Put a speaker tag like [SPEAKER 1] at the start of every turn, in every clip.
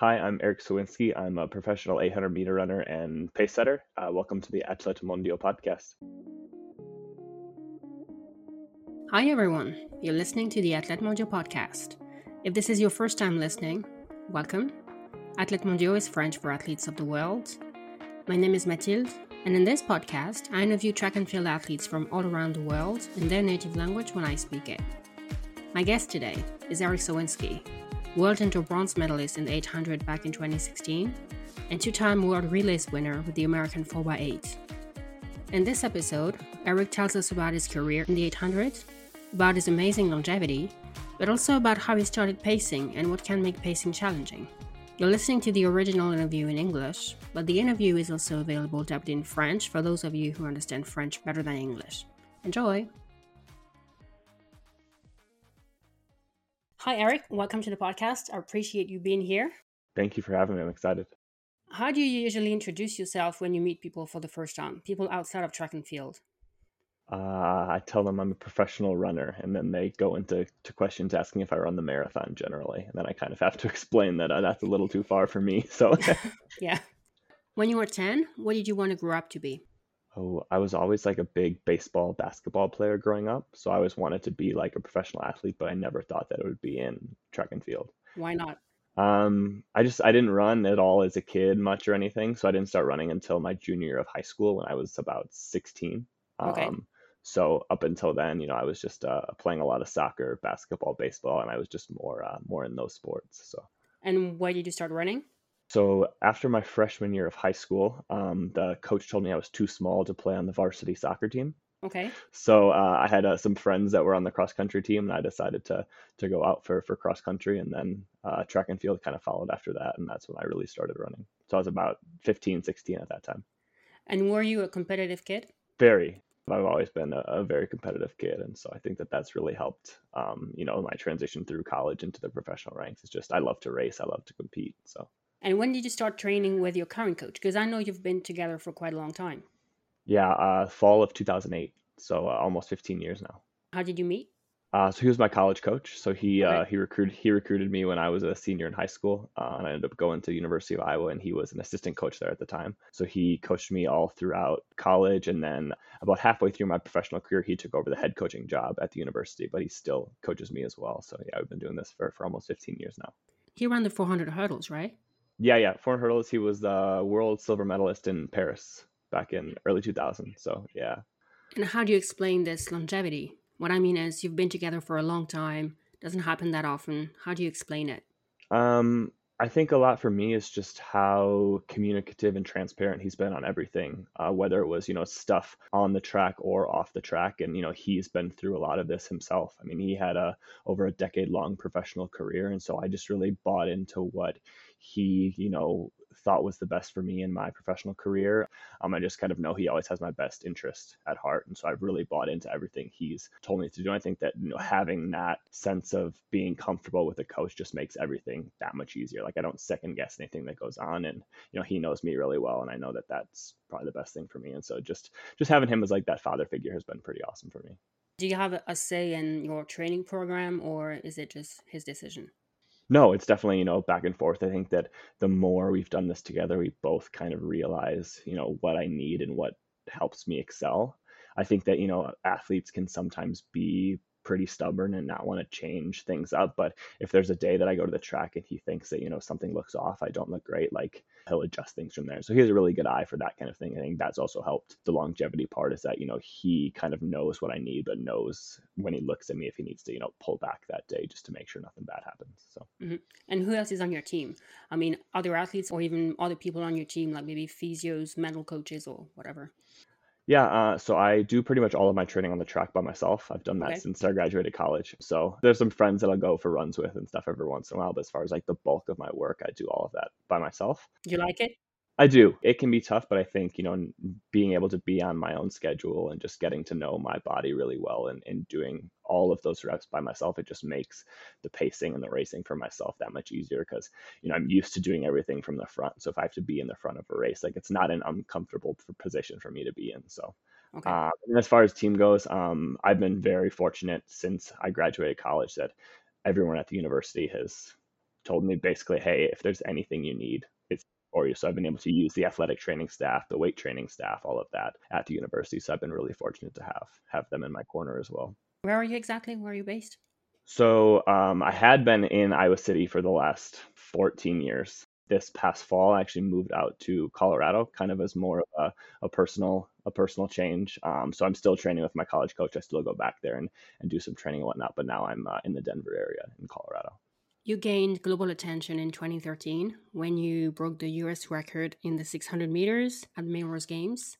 [SPEAKER 1] Hi, I'm Erik Sowinski. I'm a professional 800 meter runner and pace setter. Uh, welcome to the Athlètes Mondiaux podcast.
[SPEAKER 2] Hi, everyone. You're listening to the Athlètes Mondiaux podcast. If this is your first time listening, welcome. Athlètes Mondiaux is French for athletes of the world. My name is Mathilde, and in this podcast, I interview track and field athletes from all around the world in their native language when I speak it. My guest today is Erik Sowinski, world indoor bronze medalist in the 800 back in 2016, and two time world relays winner with the American 4x8. In this episode, Erik tells us about his career in the 800, about his amazing longevity, but also about how he started pacing and what can make pacing challenging. You're listening to the original interview in English, but the interview is also available dubbed in French for those of you who understand French better than English. Enjoy! Hi, Erik. Welcome to the podcast. I appreciate you being here.
[SPEAKER 1] Thank you for having me. I'm excited.
[SPEAKER 2] How do you usually introduce yourself when you meet people for the first time, people outside of track and field?
[SPEAKER 1] Uh, I tell them I'm a professional runner, and then they go into to questions asking if I run the marathon generally, and then I kind of have to explain that uh, that's a little too far for me. So,
[SPEAKER 2] yeah. When you were ten, what did you want to grow up to be?
[SPEAKER 1] Oh, I was always like a big baseball, basketball player growing up. So I always wanted to be like a professional athlete, but I never thought that it would be in track and field.
[SPEAKER 2] Why not?
[SPEAKER 1] Um, I just I didn't run at all as a kid much or anything, so I didn't start running until my junior year of high school when I was about 16.
[SPEAKER 2] Okay.
[SPEAKER 1] Um, so up until then, you know, I was just uh, playing a lot of soccer, basketball, baseball, and I was just more uh, more in those sports. So.
[SPEAKER 2] And why did you start running?
[SPEAKER 1] So after my freshman year of high school, um, the coach told me I was too small to play on the varsity soccer team.
[SPEAKER 2] Okay.
[SPEAKER 1] So uh, I had uh, some friends that were on the cross country team, and I decided to to go out for for cross country, and then uh, track and field kind of followed after that, and that's when I really started running. So I was about 15, 16 at that time.
[SPEAKER 2] And were you a competitive kid?
[SPEAKER 1] Very. I've always been a, a very competitive kid, and so I think that that's really helped. Um, you know, my transition through college into the professional ranks is just I love to race, I love to compete. So
[SPEAKER 2] and when did you start training with your current coach? Because I know you've been together for quite a long time.
[SPEAKER 1] Yeah, uh, fall of 2008. So uh, almost 15 years now.
[SPEAKER 2] How did you meet?
[SPEAKER 1] Uh, so he was my college coach. So he okay. uh, he recruited he recruited me when I was a senior in high school, uh, and I ended up going to University of Iowa, and he was an assistant coach there at the time. So he coached me all throughout college, and then about halfway through my professional career, he took over the head coaching job at the university. But he still coaches me as well. So yeah, I've been doing this for for almost 15 years now.
[SPEAKER 2] He ran the 400 hurdles, right?
[SPEAKER 1] Yeah, yeah. 400 hurdles. He was the world silver medalist in Paris back in early 2000. So yeah.
[SPEAKER 2] And how do you explain this longevity? What I mean is, you've been together for a long time. Doesn't happen that often. How do you explain it?
[SPEAKER 1] Um, I think a lot for me is just how communicative and transparent he's been on everything, uh, whether it was, you know, stuff on the track or off the track. And, you know, he's been through a lot of this himself. I mean, he had a over a decade long professional career. And so I just really bought into what he, you know, thought was the best for me in my professional career. Um, I just kind of know he always has my best interest at heart. And so I've really bought into everything he's told me to do. I think that, you know, having that sense of being comfortable with a coach just makes everything that much easier. Like I don't second guess anything that goes on. And, you know, he knows me really well. And I know that that's probably the best thing for me. And so just, just having him as like that father figure has been pretty awesome for me.
[SPEAKER 2] Do you have a say in your training program or is it just his decision?
[SPEAKER 1] No, it's definitely, you know, back and forth. I think that the more we've done this together, we both kind of realize, you know, what I need and what helps me excel. I think that, you know, athletes can sometimes be pretty stubborn and not want to change things up. But if there's a day that I go to the track and he thinks that, you know, something looks off, I don't look great, like he'll adjust things from there. So he has a really good eye for that kind of thing. I think that's also helped the longevity part is that, you know, he kind of knows what I need, but knows when he looks at me if he needs to, you know, pull back that day just to make sure nothing bad happens. So,
[SPEAKER 2] mm-hmm. and who else is on your team? I mean, other athletes or even other people on your team, like maybe physios, mental coaches, or whatever?
[SPEAKER 1] Yeah, uh, so I do pretty much all of my training on the track by myself. I've done that okay. since I graduated college. So there's some friends that I'll go for runs with and stuff every once in a while. But as far as like the bulk of my work, I do all of that by myself.
[SPEAKER 2] You like it?
[SPEAKER 1] I do. It can be tough, but I think, you know, being able to be on my own schedule and just getting to know my body really well and, and doing all of those reps by myself, it just makes the pacing and the racing for myself that much easier because, you know, I'm used to doing everything from the front. So if I have to be in the front of a race, like it's not an uncomfortable position for me to be in. So, okay. uh, and as far as team goes, um, I've been very fortunate since I graduated college that everyone at the university has told me basically, hey, if there's anything you need, you. So I've been able to use the athletic training staff, the weight training staff, all of that at the university. So I've been really fortunate to have have them in my corner as well.
[SPEAKER 2] Where are you exactly? Where are you based?
[SPEAKER 1] So um, I had been in Iowa City for the last 14 years. This past fall, I actually moved out to Colorado, kind of as more of a, a personal a personal change. Um, so I'm still training with my college coach. I still go back there and, and do some training and whatnot. But now I'm uh, in the Denver area in Colorado.
[SPEAKER 2] You gained global attention in 2013 when you broke the US record in the 600 meters at Millrose Games.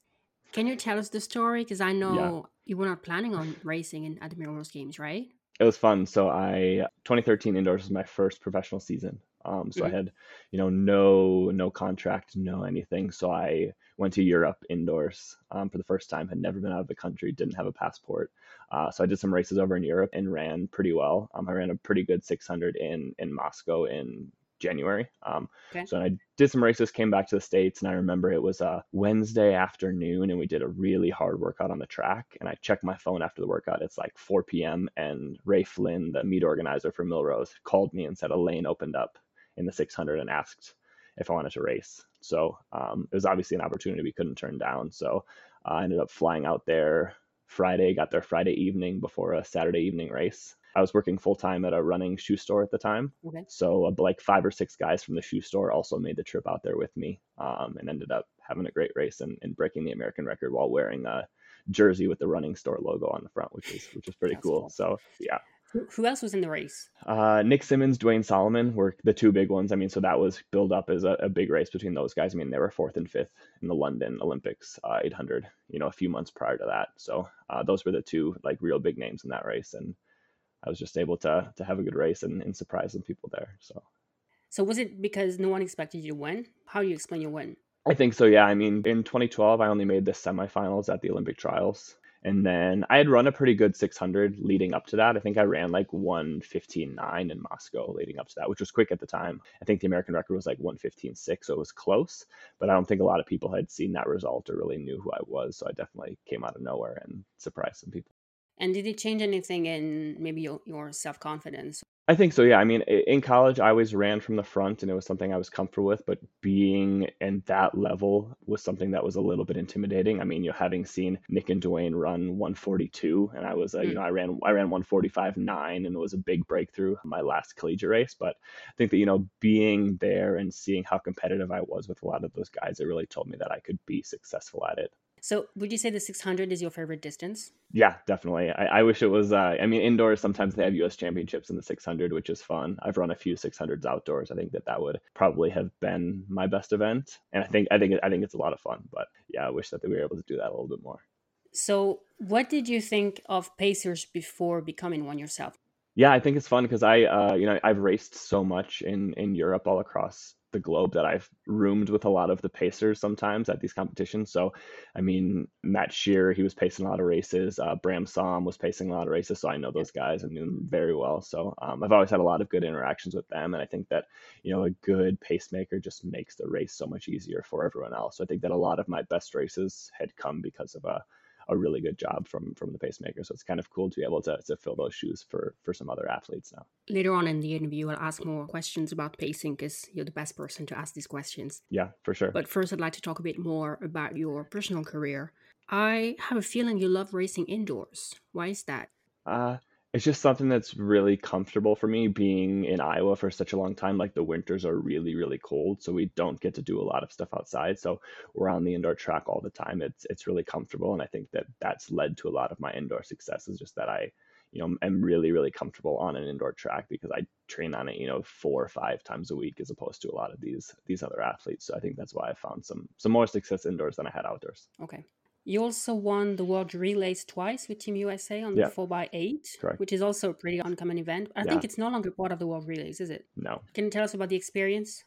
[SPEAKER 2] Can you tell us the story? Because I know yeah. you were not planning on racing in, at the Millrose Games, right?
[SPEAKER 1] It was fun. So I 2013 indoors was my first professional season. Um, so mm-hmm. I had, you know, no no contract, no anything. So I went to Europe indoors um, for the first time. Had never been out of the country, didn't have a passport. Uh, so I did some races over in Europe and ran pretty well. Um, I ran a pretty good 600 in in Moscow in January. Um, okay. So I did some races, came back to the States, and I remember it was a Wednesday afternoon, and we did a really hard workout on the track. And I checked my phone after the workout. It's like 4 p.m., and Ray Flynn, the meet organizer for Millrose, called me and said a lane opened up in the 600 and asked if I wanted to race. So um, it was obviously an opportunity we couldn't turn down. So I ended up flying out there Friday, got there Friday evening before a Saturday evening race. I was working full time at a running shoe store at the time. Okay. So uh, like five or six guys from the shoe store also made the trip out there with me um, and ended up having a great race and, and breaking the American record while wearing a jersey with the running store logo on the front, which is which is pretty cool. cool. So yeah,
[SPEAKER 2] who, else was in the race?
[SPEAKER 1] Uh, Nick Symmonds, Duane Solomon were the two big ones. I mean, so that was built up as a, a, big race between those guys. I mean, they were fourth and fifth in the London Olympics uh, 800, you know, a few months prior to that. So uh, those were the two like real big names in that race, and I was just able to to have a good race and, and surprise some people there. So.
[SPEAKER 2] So was it because no one expected you to win? How do you explain your win?
[SPEAKER 1] I think so. Yeah. I mean, in 2012, I only made the semifinals at the Olympic trials. And then I had run a pretty good 600 leading up to that. I think I ran like 115.9 in Moscow leading up to that, which was quick at the time. I think the American record was like 115.6, so it was close, but I don't think a lot of people had seen that result or really knew who I was. So I definitely came out of nowhere and surprised some people.
[SPEAKER 2] And did it change anything in maybe your, your self confidence?
[SPEAKER 1] I think so. Yeah. I mean, in college, I always ran from the front, and it was something I was comfortable with. But being in that level was something that was a little bit intimidating. I mean, you know, having seen Nick and Duane run 142, and I was, uh, mm. you know, I ran I ran 145 nine, and it was a big breakthrough my last collegiate race. But I think that you know, being there and seeing how competitive I was with a lot of those guys, it really told me that I could be successful at it.
[SPEAKER 2] So, would you say the 600 is your favorite distance?
[SPEAKER 1] Yeah, definitely. I, I wish it was. Uh, I mean, indoors sometimes they have U.S. championships in the 600, which is fun. I've run a few 600s outdoors. I think that that would probably have been my best event, and I think I think I think it's a lot of fun. But yeah, I wish that we were able to do that a little bit more.
[SPEAKER 2] So, what did you think of pacers before becoming one yourself?
[SPEAKER 1] Yeah, I think it's fun because I, uh, you know, I've raced so much in in Europe, all across the globe that I've roomed with a lot of the pacers sometimes at these competitions. So, I mean, Matt Shearer, he was pacing a lot of races. Uh, Bram Som was pacing a lot of races. So I know those guys and knew them very well. So um, I've always had a lot of good interactions with them. And I think that, you know, a good pacemaker just makes the race so much easier for everyone else. So I think that a lot of my best races had come because of a, a really good job from from the pacemaker. So it's kind of cool to be able to, to fill those shoes for for some other athletes now.
[SPEAKER 2] Later on in the interview, I'll ask more questions about pacing because you're the best person to ask these questions.
[SPEAKER 1] Yeah, for sure.
[SPEAKER 2] But first, I'd like to talk a bit more about your personal career. I have a feeling you love racing indoors. Why is that?
[SPEAKER 1] Uh, it's just something that's really comfortable for me being in Iowa for such a long time. Like the winters are really, really cold, so we don't get to do a lot of stuff outside. So we're on the indoor track all the time. It's it's really comfortable, and I think that that's led to a lot of my indoor success. Is just that I, you know, am really, really comfortable on an indoor track because I train on it, you know, four or five times a week as opposed to a lot of these these other athletes. So I think that's why I found some some more success indoors than I had outdoors.
[SPEAKER 2] Okay. You also won the World Relays twice with Team USA on yeah. the 4x8, Correct. which is also a pretty uncommon event. I yeah. think it's no longer part of the World Relays, is it?
[SPEAKER 1] No.
[SPEAKER 2] Can you tell us about the experience?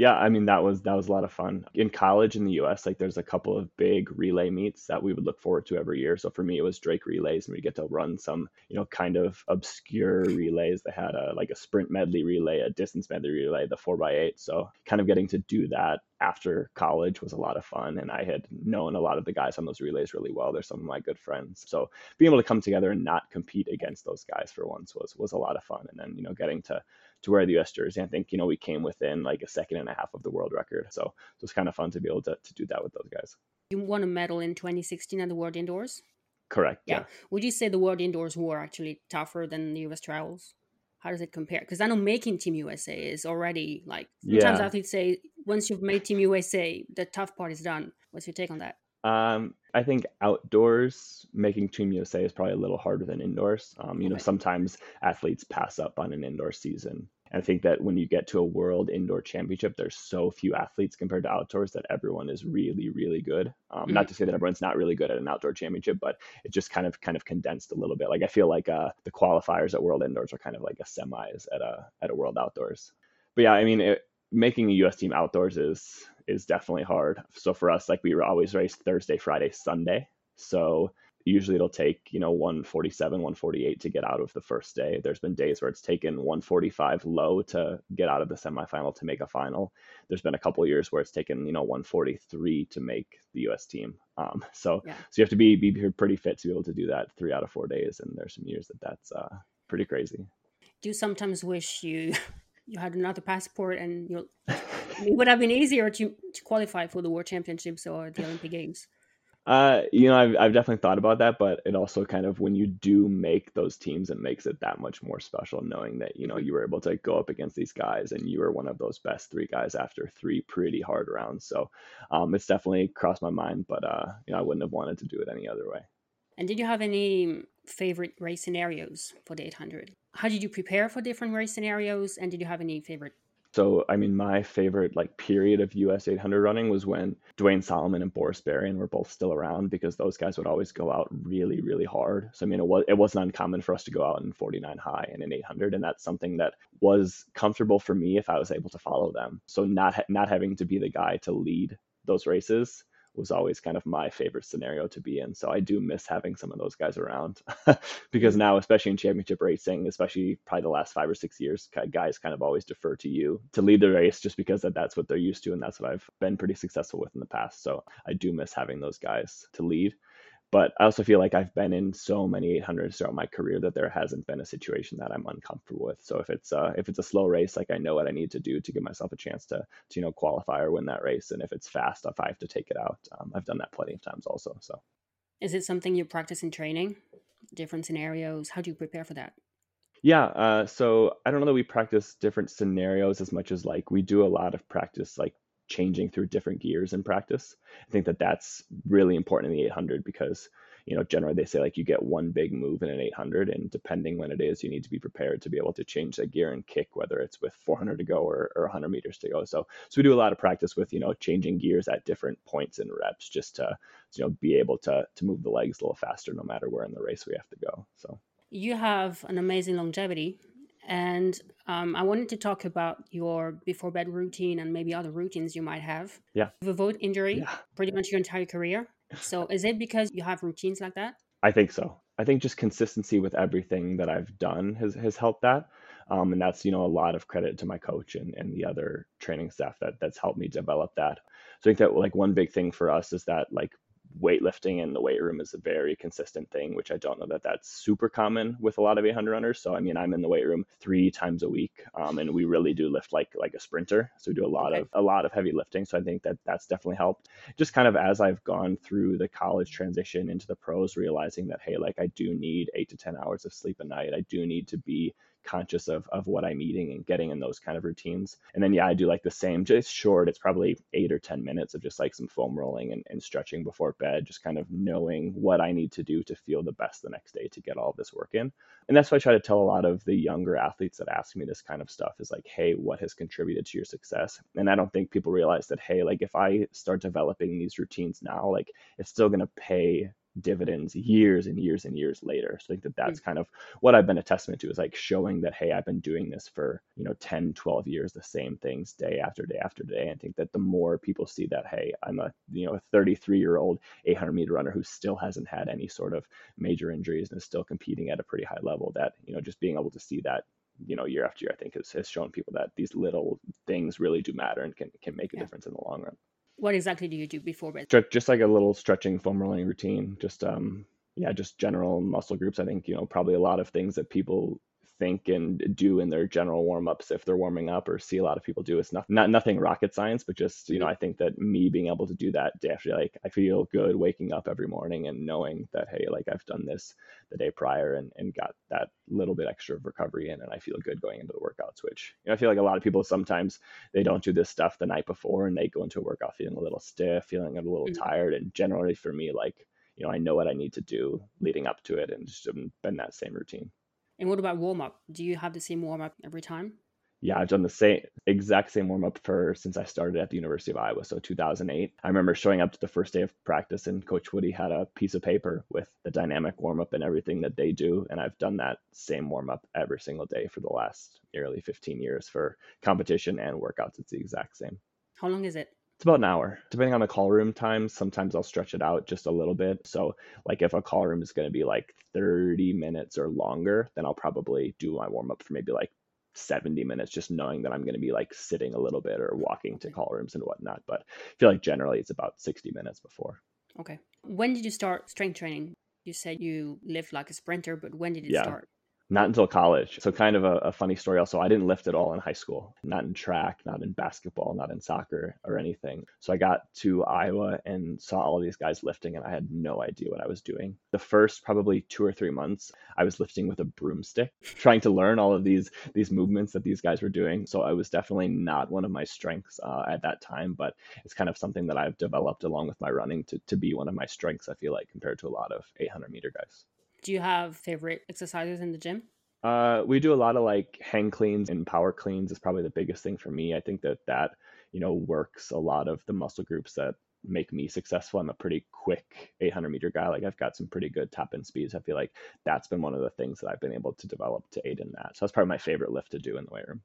[SPEAKER 1] Yeah i mean that was that was a lot of fun. In college in the us like there's a couple of big relay meets that we would look forward to every year. So for me it was drake relays and we get to run some you know kind of obscure relays they had a like a sprint medley relay a distance medley relay the 4x8 so kind of getting to do that after college was a lot of fun and i had known a lot of the guys on those relays really well. They're some of my good friends. So being able to come together and not compete against those guys for once was was a lot of fun. And then you know getting to to wear the US jersey. I think, you know, we came within like a second and a half of the world record. So it was kind of fun to be able to, to do that with those guys.
[SPEAKER 2] You won a medal in 2016 at the World Indoors?
[SPEAKER 1] Correct.
[SPEAKER 2] Yeah. yeah. Would you say the World Indoors were actually tougher than the US trials? How does it compare? Because I know making Team USA is already like sometimes yeah. athletes say once you've made Team USA, the tough part is done. What's your take on that?
[SPEAKER 1] Um, I think outdoors making Team USA is probably a little harder than indoors. Um, you okay. know, sometimes athletes pass up on an indoor season. And I think that when you get to a world indoor championship, there's so few athletes compared to outdoors that everyone is really, really good. Um, mm-hmm. Not to say that everyone's not really good at an outdoor championship, but it just kind of kind of condensed a little bit. Like I feel like uh, the qualifiers at world indoors are kind of like a semis at a at a world outdoors. But yeah, I mean, it, making a U.S. team outdoors is is definitely hard. So for us, like we were always race Thursday, Friday, Sunday. So usually it'll take you know 147 148 to get out of the first day there's been days where it's taken 145 low to get out of the semifinal to make a final there's been a couple years where it's taken you know 143 to make the us team um, so yeah. so you have to be be pretty fit to be able to do that three out of four days and there's some years that that's uh, pretty crazy
[SPEAKER 2] do you sometimes wish you you had another passport and you it would have been easier to, to qualify for the world championships or the olympic games
[SPEAKER 1] uh, you know, I've, I've definitely thought about that, but it also kind of when you do make those teams, it makes it that much more special knowing that you know you were able to go up against these guys and you were one of those best three guys after three pretty hard rounds. So um, it's definitely crossed my mind, but uh, you know, I wouldn't have wanted to do it any other way.
[SPEAKER 2] And did you have any favorite race scenarios for the 800? How did you prepare for different race scenarios, and did you have any favorite
[SPEAKER 1] so, I mean, my favorite like period of US 800 running was when Duane Solomon and Boris Berian were both still around because those guys would always go out really, really hard. So, I mean, it was it wasn't uncommon for us to go out in 49 high and in 800, and that's something that was comfortable for me if I was able to follow them. So, not not having to be the guy to lead those races was always kind of my favorite scenario to be in. So I do miss having some of those guys around because now, especially in championship racing, especially probably the last five or six years, guys kind of always defer to you to lead the race just because that that's what they're used to and that's what I've been pretty successful with in the past. So I do miss having those guys to lead. But I also feel like I've been in so many 800s throughout my career that there hasn't been a situation that I'm uncomfortable with. So if it's uh, if it's a slow race, like I know what I need to do to give myself a chance to, to you know qualify or win that race. And if it's fast, if I have to take it out, um, I've done that plenty of times also. So
[SPEAKER 2] is it something you practice in training? Different scenarios. How do you prepare for that?
[SPEAKER 1] Yeah, uh, so I don't know that we practice different scenarios as much as like we do a lot of practice like changing through different gears in practice. I think that that's really important in the 800 because you know generally they say like you get one big move in an 800 and depending when it is you need to be prepared to be able to change that gear and kick whether it's with 400 to go or, or 100 meters to go. So so we do a lot of practice with you know changing gears at different points in reps just to you know be able to to move the legs a little faster no matter where in the race we have to go. So.
[SPEAKER 2] You have an amazing longevity and um, I wanted to talk about your before bed routine and maybe other routines you might have.
[SPEAKER 1] Yeah.
[SPEAKER 2] The vote injury, yeah. pretty much your entire career. So is it because you have routines like that?
[SPEAKER 1] I think so. I think just consistency with everything that I've done has, has helped that. Um, and that's, you know, a lot of credit to my coach and, and the other training staff that that's helped me develop that. So I think that like one big thing for us is that like weightlifting in the weight room is a very consistent thing, which I don't know that that's super common with a lot of 800 runners. So I mean, I'm in the weight room three times a week, um, and we really do lift like like a sprinter. So we do a lot okay. of a lot of heavy lifting. So I think that that's definitely helped. Just kind of as I've gone through the college transition into the pros, realizing that hey, like I do need eight to ten hours of sleep a night. I do need to be conscious of of what I'm eating and getting in those kind of routines. And then yeah, I do like the same, just short. It's probably eight or ten minutes of just like some foam rolling and, and stretching before bed, just kind of knowing what I need to do to feel the best the next day to get all this work in. And that's why I try to tell a lot of the younger athletes that ask me this kind of stuff is like, hey, what has contributed to your success? And I don't think people realize that, hey, like if I start developing these routines now, like it's still going to pay dividends years and years and years later. So I think that that's mm. kind of what I've been a testament to is like showing that, hey, I've been doing this for, you know, 10, 12 years, the same things day after day after day. And I think that the more people see that, hey, I'm a, you know, a 33 year old 800 meter runner who still hasn't had any sort of major injuries and is still competing at a pretty high level that, you know, just being able to see that you know year after year i think has, has shown people that these little things really do matter and can, can make a yeah. difference in the long run
[SPEAKER 2] what exactly do you do before bed?
[SPEAKER 1] Just like a little stretching foam rolling routine. Just um yeah, just general muscle groups. I think, you know, probably a lot of things that people think and do in their general warm ups if they're warming up or see a lot of people do. It's not, not nothing rocket science, but just, you know, I think that me being able to do that actually like I feel good waking up every morning and knowing that, hey, like I've done this the day prior and, and got that little bit extra of recovery in and I feel good going into the workouts, which you know, I feel like a lot of people sometimes they don't do this stuff the night before and they go into a workout feeling a little stiff, feeling a little mm-hmm. tired. And generally for me, like, you know, I know what I need to do leading up to it and just been that same routine.
[SPEAKER 2] And what about warm up? Do you have the same warm up every time?
[SPEAKER 1] Yeah, I've done the same exact same warm up for since I started at the University of Iowa, so 2008. I remember showing up to the first day of practice, and Coach Woody had a piece of paper with the dynamic warm up and everything that they do, and I've done that same warm up every single day for the last nearly 15 years for competition and workouts. It's the exact same.
[SPEAKER 2] How long is it?
[SPEAKER 1] It's about an hour, depending on the call room time. Sometimes I'll stretch it out just a little bit. So, like if a call room is going to be like 30 minutes or longer, then I'll probably do my warm up for maybe like 70 minutes, just knowing that I'm going to be like sitting a little bit or walking to call rooms and whatnot. But I feel like generally it's about 60 minutes before.
[SPEAKER 2] Okay. When did you start strength training? You said you lived like a sprinter, but when did it yeah. start?
[SPEAKER 1] Not until college. So kind of a, a, funny story also. I didn't lift at all in high school, not in track, not in basketball, not in soccer or anything. So I got to Iowa and saw all these guys lifting and I had no idea what I was doing. The first probably 2 or 3 months, I was lifting with a broomstick, trying to learn all of these these movements that these guys were doing. So I was definitely not one of my strengths uh, at that time, but it's kind of something that I've developed along with my running to to be one of my strengths I feel like compared to a lot of 800 meter guys.
[SPEAKER 2] Do you have favorite exercises in the gym?
[SPEAKER 1] Uh, we do a lot of like hang cleans and power cleans is probably the biggest thing for me. I think that that you know works a lot of the muscle groups that make me successful. I'm a pretty quick 800 meter guy. Like I've got some pretty good top end speeds. I feel like that's been one of the things that I've been able to develop to aid in that. So that's probably my favorite lift to do in the weight room.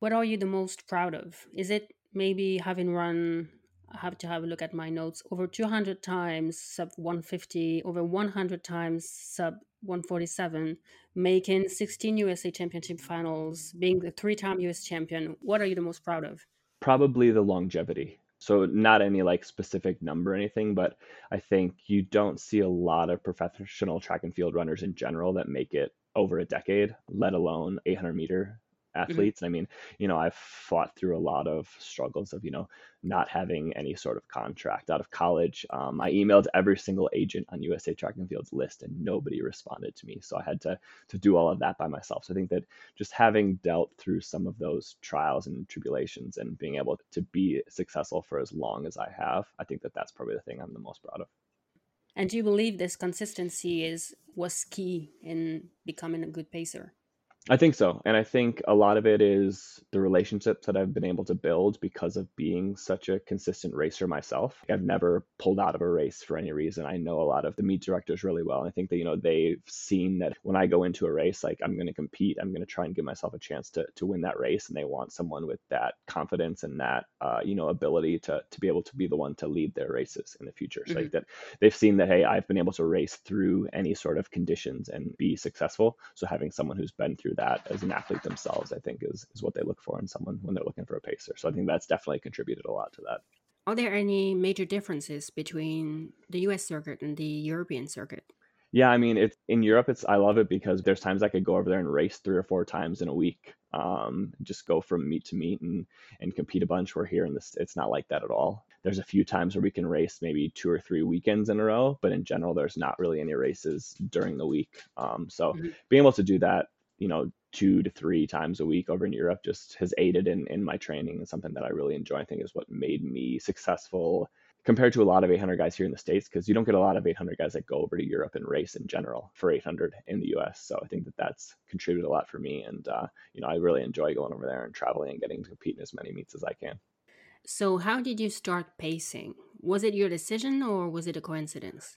[SPEAKER 2] What are you the most proud of? Is it maybe having run I have to have a look at my notes. Over 200 times sub 150, over 100 times sub 147, making 16 USA Championship finals, being the three time US champion. What are you the most proud of?
[SPEAKER 1] Probably the longevity. So, not any like specific number or anything, but I think you don't see a lot of professional track and field runners in general that make it over a decade, let alone 800 meter. Athletes. Mm-hmm. I mean, you know, I've fought through a lot of struggles of, you know, not having any sort of contract out of college. Um, I emailed every single agent on USA Track and Field's list, and nobody responded to me. So I had to to do all of that by myself. So I think that just having dealt through some of those trials and tribulations and being able to be successful for as long as I have, I think that that's probably the thing I'm the most proud of.
[SPEAKER 2] And do you believe this consistency is was key in becoming a good pacer?
[SPEAKER 1] I think so. And I think a lot of it is the relationships that I've been able to build because of being such a consistent racer myself. I've never pulled out of a race for any reason. I know a lot of the meet directors really well. And I think that, you know, they've seen that when I go into a race, like I'm going to compete, I'm going to try and give myself a chance to, to win that race. And they want someone with that confidence and that, uh, you know, ability to, to be able to be the one to lead their races in the future. So mm-hmm. like that they've seen that, hey, I've been able to race through any sort of conditions and be successful. So having someone who's been through that as an athlete themselves, I think is is what they look for in someone when they're looking for a pacer. So I think that's definitely contributed a lot to that.
[SPEAKER 2] Are there any major differences between the US circuit and the European circuit?
[SPEAKER 1] Yeah, I mean, it's in Europe. It's I love it because there's times I could go over there and race three or four times in a week. Um, just go from meet to meet and and compete a bunch. We're here in this. It's not like that at all. There's a few times where we can race maybe two or three weekends in a row, but in general, there's not really any races during the week. Um, so mm-hmm. being able to do that you know two to three times a week over in Europe just has aided in in my training and something that I really enjoy. I think is what made me successful compared to a lot of 800 guys here in the states because you don't get a lot of 800 guys that go over to Europe and race in general for 800 in the US. So I think that that's contributed a lot for me, and uh, you know I really enjoy going over there and traveling and getting to compete in as many meets as I can.
[SPEAKER 2] So how did you start pacing? Was it your decision or was it a coincidence?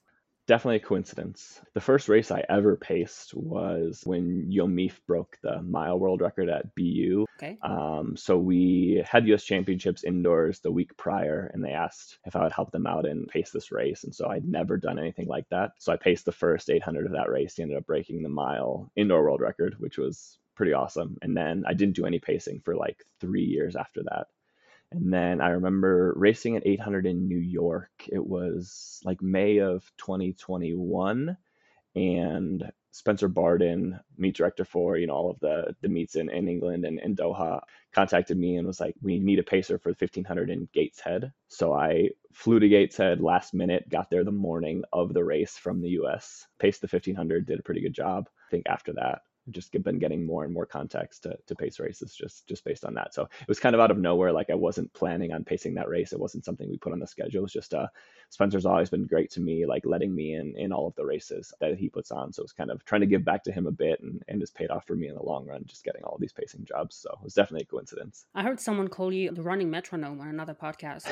[SPEAKER 1] Definitely a coincidence. The first race I ever paced was when Yomif broke the mile world record at BU.
[SPEAKER 2] Okay.
[SPEAKER 1] Um, so we had US championships indoors the week prior, and they asked if I would help them out and pace this race. And so I'd never done anything like that. So I paced the first 800 of that race. He ended up breaking the mile indoor world record, which was pretty awesome. And then I didn't do any pacing for like three years after that. And then I remember racing at 800 in New York. It was like May of 2021. and Spencer Barden, meet director for you know all of the the meets in, in England and in Doha, contacted me and was like, "We need a pacer for the 1500 in Gateshead." So I flew to Gateshead last minute, got there the morning of the race from the U.S., paced the 1500, did a pretty good job. I think after that, just been getting more and more context to, to pace races just just based on that. So it was kind of out of nowhere. Like I wasn't planning on pacing that race. It wasn't something we put on the schedule. It's just uh, Spencer's always been great to me, like letting me in in all of the races that he puts on. So it's kind of trying to give back to him a bit, and and it's paid off for me in the long run, just getting all these pacing jobs. So it was definitely a coincidence.
[SPEAKER 2] I heard someone call you the running metronome on another podcast.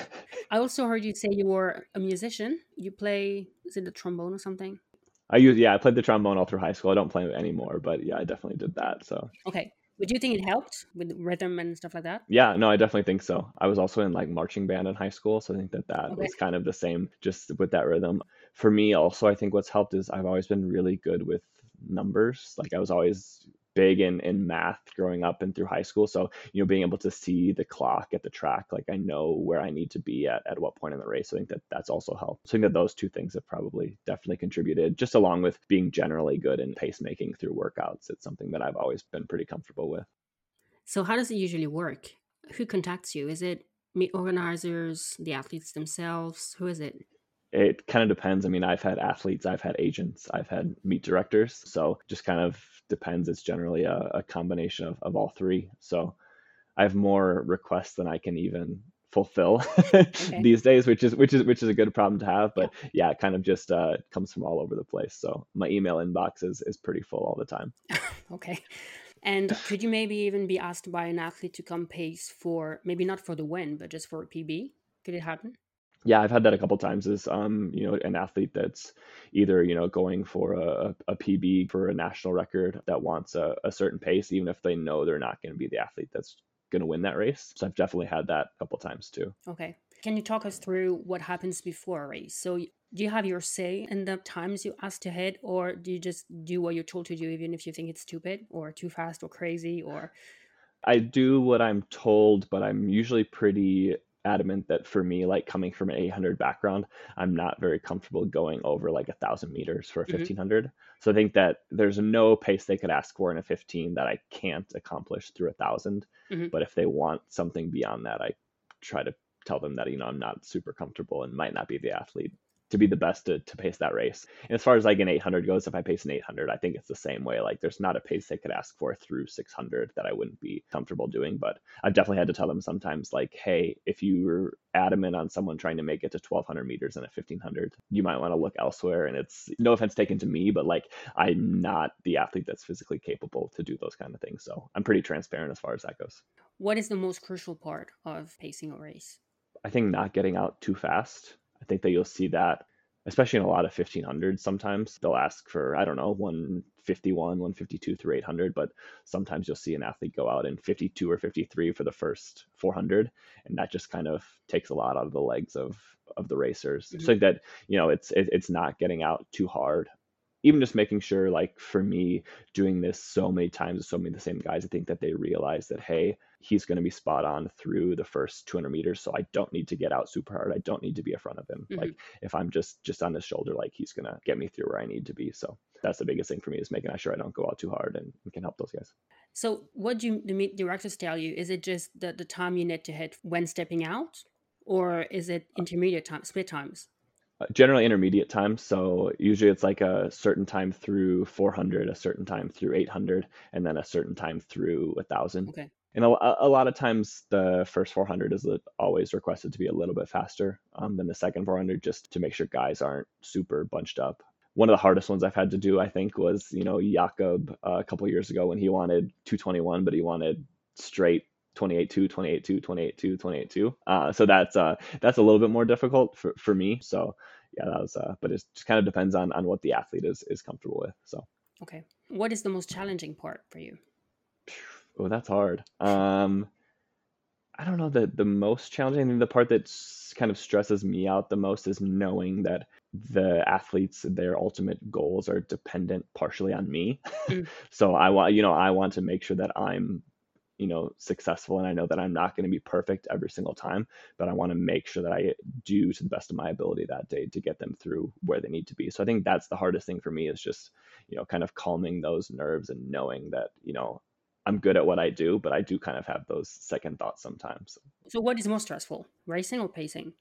[SPEAKER 2] I also heard you say you were a musician. You play is it the trombone or something?
[SPEAKER 1] I use yeah, I played the trombone all through high school. I don't play it anymore, but yeah, I definitely did that. So
[SPEAKER 2] okay. would you think it helped with rhythm and stuff like that?
[SPEAKER 1] Yeah, no, I definitely think so. I was also in like marching band in high school, so I think that that okay. was kind of the same, just with that rhythm. For me, also, I think what's helped is I've always been really good with numbers. Like I was always big in in math growing up and through high school. So, you know, being able to see the clock at the track, like I know where I need to be at at what point in the race. I think that that's also helped. So I think that those two things have probably definitely contributed, just along with being generally good in pacemaking through workouts. It's something that I've always been pretty comfortable with.
[SPEAKER 2] So how does it usually work? Who contacts you? Is it meet organizers, the athletes themselves? Who is it?
[SPEAKER 1] It kind of depends. I mean, I've had athletes, I've had agents, I've had meet directors. So just kind of depends. It's generally a, a combination of, of all three. So I have more requests than I can even fulfill okay. these days, which is which is which is a good problem to have. But yeah, it kind of just uh, comes from all over the place. So my email inbox is is pretty full all the time.
[SPEAKER 2] okay. And could you maybe even be asked by an athlete to come pace for maybe not for the win, but just for a PB? Could it happen?
[SPEAKER 1] Yeah, I've had that a couple times. Is um, you know, an athlete that's either you know going for a, a PB for a national record that wants a, a certain pace, even if they know they're not going to be the athlete that's going to win that race. So I've definitely had that a couple times too.
[SPEAKER 2] Okay, can you talk us through what happens before a race? So do you have your say in the times you ask to hit, or do you just do what you're told to do, even if you think it's stupid or too fast or crazy, or?
[SPEAKER 1] I do what I'm told, but I'm usually pretty adamant that for me, like coming from an 800 background, I'm not very comfortable going over like a thousand meters for a 1500. Mm-hmm. So I think that there's no pace they could ask for in a 15 that I can't accomplish through a 1000 mm-hmm. But if they want something beyond that, I try to tell them that you know I'm not super comfortable and might not be the athlete to be the best to, to pace that race. And as far as like an 800 goes, if I pace an 800, I think it's the same way. Like there's not a pace they could ask for through 600 that I wouldn't be comfortable doing. But I've definitely had to tell them sometimes, like, hey, if you were adamant on someone trying to make it to 1200 meters in a 1500, you might want to look elsewhere. And it's no offense taken to me, but like I'm not the athlete that's physically capable to do those kind of things. So I'm pretty transparent as far as that goes.
[SPEAKER 2] What is the most crucial part of pacing a race?
[SPEAKER 1] I think not getting out too fast I think that you'll see that, especially in a lot of 1500s. Sometimes they'll ask for, I don't know, 151, 152 through 800, but sometimes you'll see an athlete go out in 52 or 53 for the first 400. And that just kind of takes a lot out of the legs of, of the racers. Mm-hmm. So that, you know, it's, it, it's not getting out too hard even just making sure like for me doing this so many times with so many of the same guys i think that they realize that hey he's going to be spot on through the first 200 meters so i don't need to get out super hard. I don't need to be in front of him. Mm-hmm. like if i'm just just on his shoulder like he's going to get me through where i need to be. So that's the biggest thing for me is making sure i don't go out too hard and, can help those guys.
[SPEAKER 2] So what do you, the directors tell you? Is it just the, the time you need to hit when stepping out or is it intermediate time split times
[SPEAKER 1] uh, generally intermediate time. So usually it's like a certain time through 400, a certain time through 800, and then a certain time through 1000.
[SPEAKER 2] Okay.
[SPEAKER 1] And a, a lot of times the first 400 is always requested to be a little bit faster um, than the second 400 just to make sure guys aren't super bunched up. One of the hardest ones I've had to do, I think, was, you know, Jakob uh, a couple years ago when he wanted 221, but he wanted straight 28-2, 28-2, 28-2, 28-2. Uh, so that's uh, that's a little bit more difficult for, for me. So yeah, that was uh, but it just kind of depends on on what the athlete is is comfortable with. So
[SPEAKER 2] okay, what is the most challenging part for you?
[SPEAKER 1] Oh, that's hard. Um, I don't know the the most challenging. The part that kind of stresses me out the most is knowing that the athletes their ultimate goals are dependent partially on me. Mm. so I want you know I want to make sure that I'm you know successful and i know that i'm not going to be perfect every single time but i want to make sure that i do to the best of my ability that day to get them through where they need to be. So i think that's the hardest thing for me is just you know kind of calming those nerves and knowing that you know i'm good at what i do but i do kind of have those second thoughts sometimes.
[SPEAKER 2] So what is more stressful racing or pacing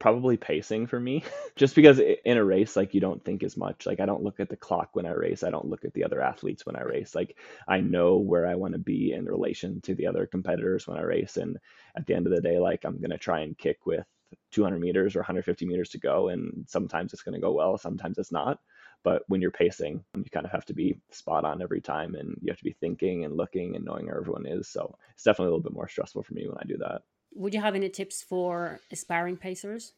[SPEAKER 1] probably pacing for me just because in a race like you don't think as much. Like i don't look at the clock when i race. I don't look at the other athletes when i race. Like i know where i want to be in relation to the other competitors when i race. And at the end of the day like i'm going to try and kick with 200 meters or 150 meters to go. And sometimes it's going to go well sometimes it's not. But when you're pacing you kind of have to be spot on every time. And you have to be thinking and looking and knowing where everyone is. So it's definitely a little bit more stressful for me when i do that
[SPEAKER 2] would you have any tips for aspiring pacers?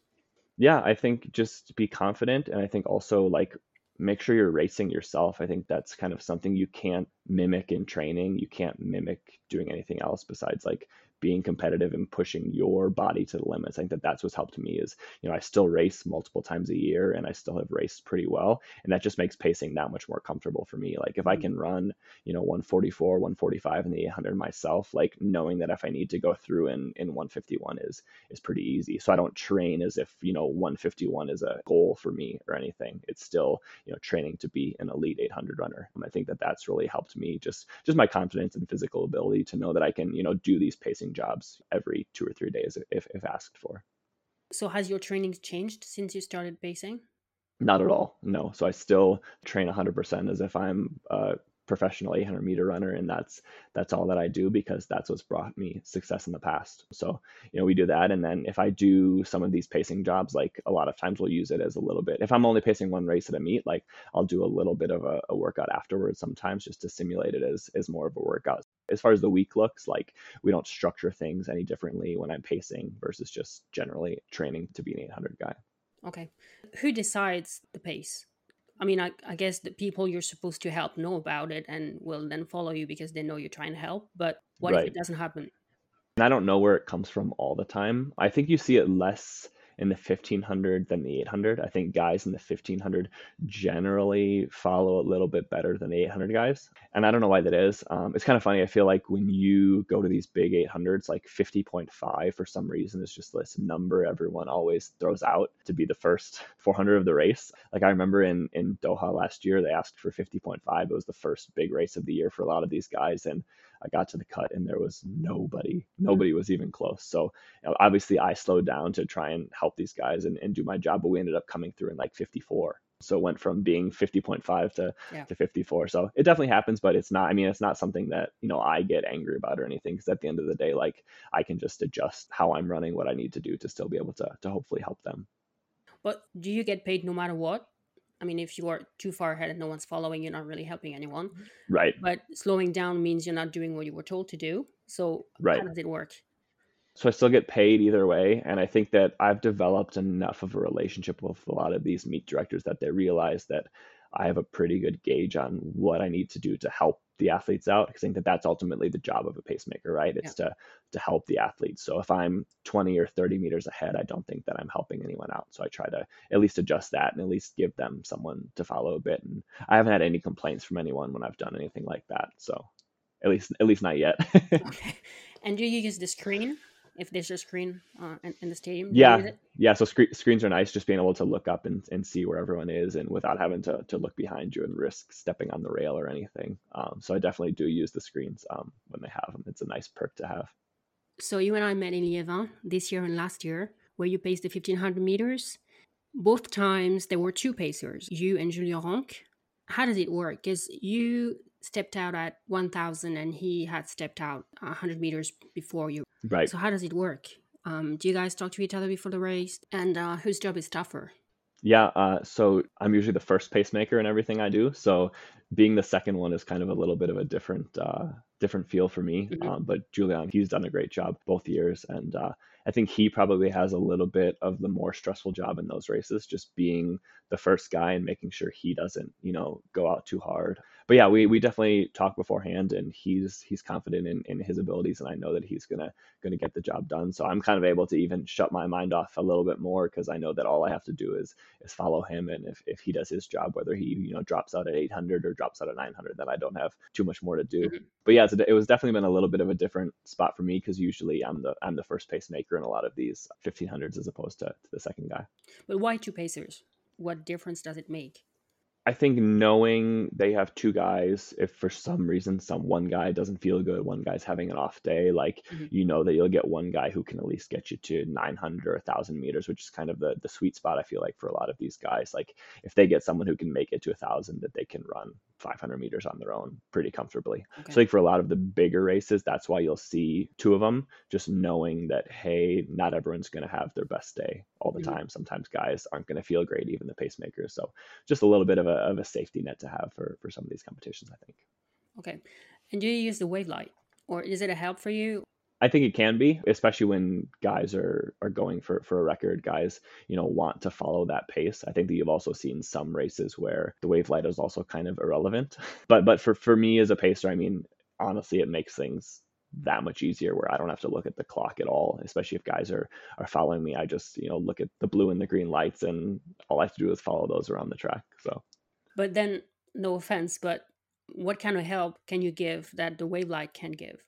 [SPEAKER 1] Yeah, I think just be confident. And I think also like make sure you're racing yourself. I think that's kind of something you can't mimic in training. You can't mimic doing anything else besides like being competitive and pushing your body to the limits. I think that that's what's helped me is, you know, I still race multiple times a year and I still have raced pretty well. And that just makes pacing that much more comfortable for me. Like if I mm-hmm. can run, you know, 144, 145 in the 800 myself, like knowing that if I need to go through in, in 151 is, is pretty easy. So I don't train as if, you know, 151 is a goal for me or anything. It's still, you know, training to be an elite 800 runner. And I think that that's really helped me just, just my confidence and physical ability to know that I can, you know, do these pacing jobs every two or three days if, if asked for.
[SPEAKER 2] So has your training changed since you started pacing?
[SPEAKER 1] Not at all. No. So I still train 100% as if I'm a professional 800 meter runner and that's that's all that I do because that's what's brought me success in the past. So, you know, we do that and then if I do some of these pacing jobs like a lot of times we'll use it as a little bit. If I'm only pacing one race at a meet, like I'll do a little bit of a, a workout afterwards sometimes just to simulate it as as more of a workout as far as the week looks, like we don't structure things any differently when I'm pacing versus just generally training to be an 800 guy.
[SPEAKER 2] Okay. Who decides the pace? I mean, I, I guess the people you're supposed to help know about it and will then follow you because they know you're trying to help. But what right. if it doesn't happen?
[SPEAKER 1] And I don't know where it comes from all the time. I think you see it less in the 1500 than the 800. I think guys in the 1500 generally follow a little bit better than the 800 guys. And I don't know why that is. Um, it's kind of funny. I feel like when you go to these big 800s, like 50.5 for some reason is just this number everyone always throws out to be the first 400 of the race. Like I remember in, in Doha last year, they asked for 50.5. It was the first big race of the year for a lot of these guys. And I got to the cut and there was nobody. Hmm. Nobody was even close. So you know, obviously I slowed down to try and help these guys and, and do my job, but we ended up coming through in like 54. So it went from being 50.5 to, yeah. to 54. So it definitely happens, but it's not, I mean, it's not something that, you know, I get angry about or anything. Cause at the end of the day, like I can just adjust how I'm running, what I need to do to still be able to, to hopefully help them.
[SPEAKER 2] But do you get paid no matter what? I mean, if you are too far ahead and no one's following, you're not really helping anyone. Mm-hmm.
[SPEAKER 1] Right.
[SPEAKER 2] But slowing down means you're not doing what you were told to do. So right. how does it work?
[SPEAKER 1] So I still get paid either way. And I think that I've developed enough of a relationship with a lot of these meet directors that they realize that I have a pretty good gauge on what I need to do to help the athletes out. I think that that's ultimately the job of a pacemaker, right? It's yeah. to to help the athletes. So if I'm 20 or 30 meters ahead, I don't think that I'm helping anyone out. So I try to at least adjust that and at least give them someone to follow a bit. And I haven't had any complaints from anyone when I've done anything like that. So at least at least not yet.
[SPEAKER 2] okay. And do you use the screen if there's a screen uh, in, in, the stadium?
[SPEAKER 1] Yeah, yeah. So sc- screens are nice, just being able to look up and, and see where everyone is, and without having to to look behind you and risk stepping on the rail or anything. Um, so I definitely do use the screens um, when they have them. It's a nice perk to have.
[SPEAKER 2] So you and I met in Liévin this year and last year, where you paced the 1500 meters. Both times there were two pacers, you and Julien Ronque. How does it work? Because you stepped out at 1000 and he had stepped out 100 meters before you.
[SPEAKER 1] Right.
[SPEAKER 2] So how does it work? Um, do you guys talk to each other before the race? And uh, whose job is tougher?
[SPEAKER 1] Yeah uh, so i'm usually the first pacemaker in everything i do. So being the second one is kind of a little bit of a different uh, different feel for me. Mm-hmm. um, but julian he's done a great job both years. And uh, I think he probably has a little bit of the more stressful job in those races, just being the first guy and making sure he doesn't, you know, go out too hard but yeah, we we definitely talk beforehand, and he's he's confident in, in his abilities, and I know that he's gonna gonna get the job done. So I'm kind of able to even shut my mind off a little bit more because I know that all I have to do is is follow him, and if, if he does his job, whether he you know drops out at 800 or drops out at 900, then I don't have too much more to do. Mm-hmm. But yeah, it was definitely been a little bit of a different spot for me because usually I'm the I'm the first pacemaker in a lot of these 1500s as opposed to, to the second guy.
[SPEAKER 2] But why two pacers? What difference does it make?
[SPEAKER 1] I think knowing they have two guys, if for some reason some one guy doesn't feel good, one guy's having an off day, like mm-hmm. you know that you'll get one guy who can at least get you to 900 or 1,000 meters, which is kind of the the sweet spot I feel like for a lot of these guys. Like if they get someone who can make it to a thousand, that they can run 500 meters on their own pretty comfortably. Okay. So like for a lot of the bigger races, that's why you'll see two of them, just knowing that hey, not everyone's going to have their best day all the mm-hmm. time. Sometimes guys aren't going to feel great, even the pacemakers. So just a little bit of a, of a safety net to have for for some of these competitions, I think.
[SPEAKER 2] Okay, and do you use the wave light, or is it a help for you?
[SPEAKER 1] I think it can be, especially when guys are are going for for a record. Guys, you know, want to follow that pace. I think that you've also seen some races where the wave light is also kind of irrelevant. But but for for me as a pacer, I mean, honestly, it makes things that much easier where I don't have to look at the clock at all, especially if guys are are following me. I just, you know, look at the blue and the green lights and all I have to do is follow those around the track. So
[SPEAKER 2] But then no offense, but what kind of help can you give that the wave light can give?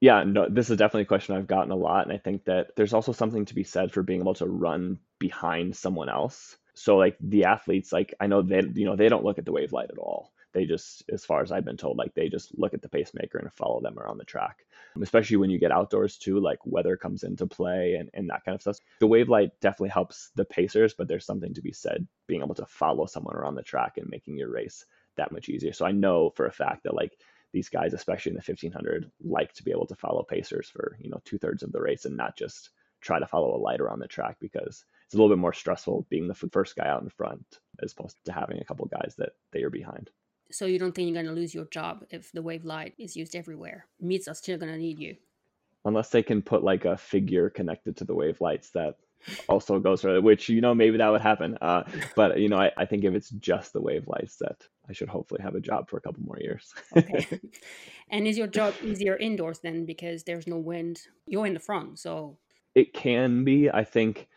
[SPEAKER 1] Yeah, no, this is definitely a question I've gotten a lot. And I think that there's also something to be said for being able to run behind someone else. So like the athletes, like I know they, you know, they don't look at the wave light at all. They just, as far as I've been told, like they just look at the pacemaker and follow them around the track. Especially when you get outdoors too, like weather comes into play and, and that kind of stuff. The wave light definitely helps the pacers, but there's something to be said being able to follow someone around the track and making your race that much easier. So I know for a fact that like these guys, especially in the 1500, like to be able to follow pacers for you know two thirds of the race and not just try to follow a light around the track because it's a little bit more stressful being the first guy out in front as opposed to having a couple guys that they are behind.
[SPEAKER 2] So you don't think you're going to lose your job if the wave light is used everywhere? Meets are still going to need you.
[SPEAKER 1] Unless they can put like a figure connected to the wave lights that also goes for it, which you know maybe that would happen. Uh, but you know, I, I think if it's just the wave lights, that I should hopefully have a job for a couple more years.
[SPEAKER 2] okay. And is your job easier indoors then because there's no wind? You're in the front, so
[SPEAKER 1] it can be. I think